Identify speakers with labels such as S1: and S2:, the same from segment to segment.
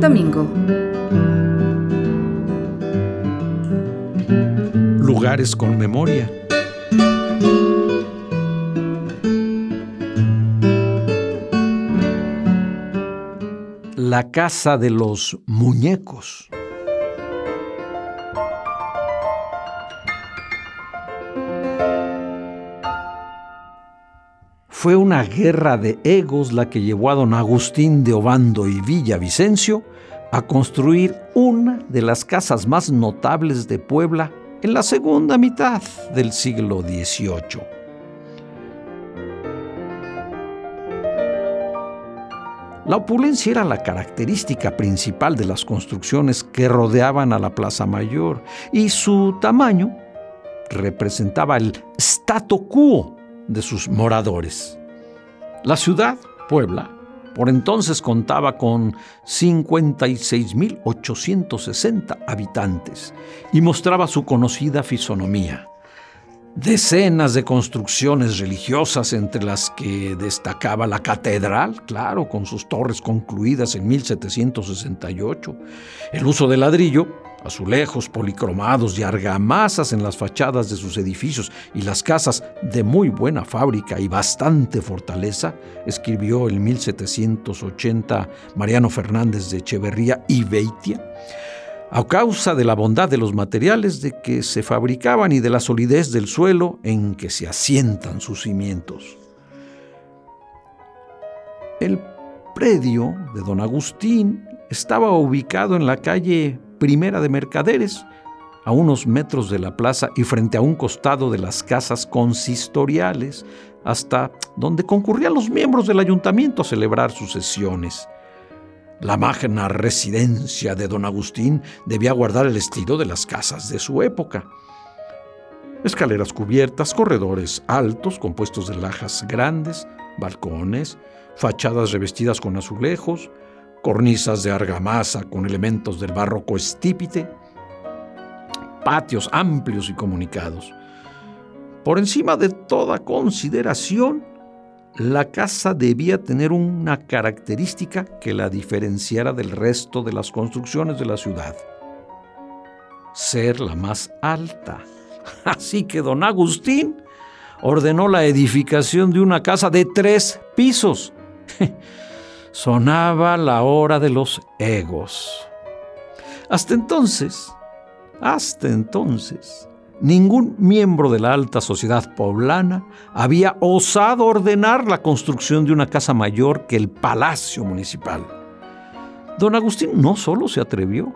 S1: Domingo.
S2: Lugares con memoria. La casa de los muñecos. Fue una guerra de egos la que llevó a don Agustín de Obando y Villavicencio a construir una de las casas más notables de Puebla en la segunda mitad del siglo XVIII. La opulencia era la característica principal de las construcciones que rodeaban a la Plaza Mayor y su tamaño representaba el statu quo de sus moradores. La ciudad, Puebla, por entonces contaba con 56.860 habitantes y mostraba su conocida fisonomía. Decenas de construcciones religiosas entre las que destacaba la catedral, claro, con sus torres concluidas en 1768, el uso de ladrillo azulejos policromados y argamasas en las fachadas de sus edificios y las casas de muy buena fábrica y bastante fortaleza, escribió en 1780 Mariano Fernández de Echeverría y Beitia, a causa de la bondad de los materiales de que se fabricaban y de la solidez del suelo en que se asientan sus cimientos. El predio de don Agustín estaba ubicado en la calle Primera de Mercaderes, a unos metros de la plaza y frente a un costado de las casas consistoriales, hasta donde concurrían los miembros del ayuntamiento a celebrar sus sesiones. La magna residencia de don Agustín debía guardar el estilo de las casas de su época. Escaleras cubiertas, corredores altos compuestos de lajas grandes, balcones, fachadas revestidas con azulejos, cornisas de argamasa con elementos del barroco estípite, patios amplios y comunicados. Por encima de toda consideración, la casa debía tener una característica que la diferenciara del resto de las construcciones de la ciudad. Ser la más alta. Así que don Agustín ordenó la edificación de una casa de tres pisos. sonaba la hora de los egos. Hasta entonces, hasta entonces, ningún miembro de la alta sociedad poblana había osado ordenar la construcción de una casa mayor que el Palacio Municipal. Don Agustín no solo se atrevió,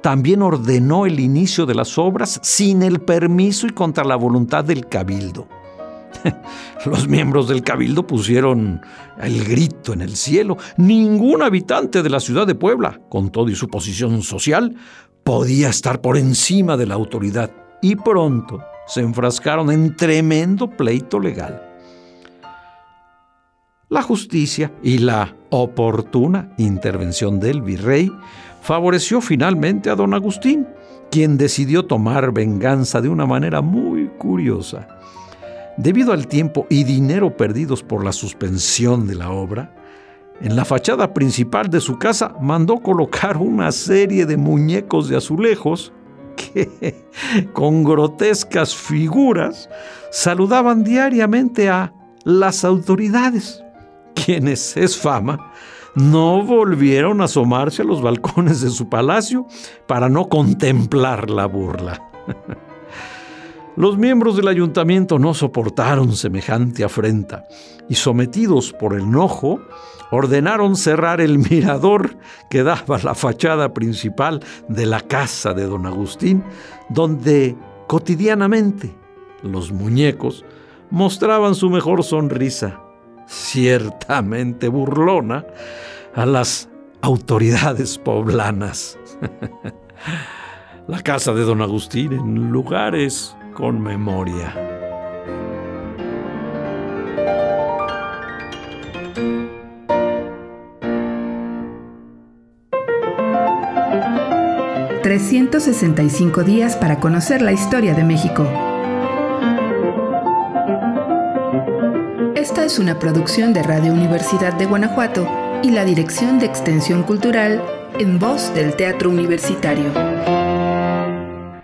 S2: también ordenó el inicio de las obras sin el permiso y contra la voluntad del cabildo. Los miembros del cabildo pusieron el grito en el cielo. Ningún habitante de la ciudad de Puebla, con todo y su posición social, podía estar por encima de la autoridad. Y pronto se enfrascaron en tremendo pleito legal. La justicia y la oportuna intervención del virrey favoreció finalmente a don Agustín, quien decidió tomar venganza de una manera muy curiosa. Debido al tiempo y dinero perdidos por la suspensión de la obra, en la fachada principal de su casa mandó colocar una serie de muñecos de azulejos que, con grotescas figuras, saludaban diariamente a las autoridades, quienes, es fama, no volvieron a asomarse a los balcones de su palacio para no contemplar la burla. Los miembros del ayuntamiento no soportaron semejante afrenta y sometidos por el enojo, ordenaron cerrar el mirador que daba la fachada principal de la casa de don Agustín, donde cotidianamente los muñecos mostraban su mejor sonrisa, ciertamente burlona, a las autoridades poblanas. La casa de don Agustín en lugares con memoria.
S1: ...365 días para conocer la historia de México. Esta es una producción de Radio Universidad de Guanajuato y la Dirección de Extensión Cultural en voz del Teatro Universitario.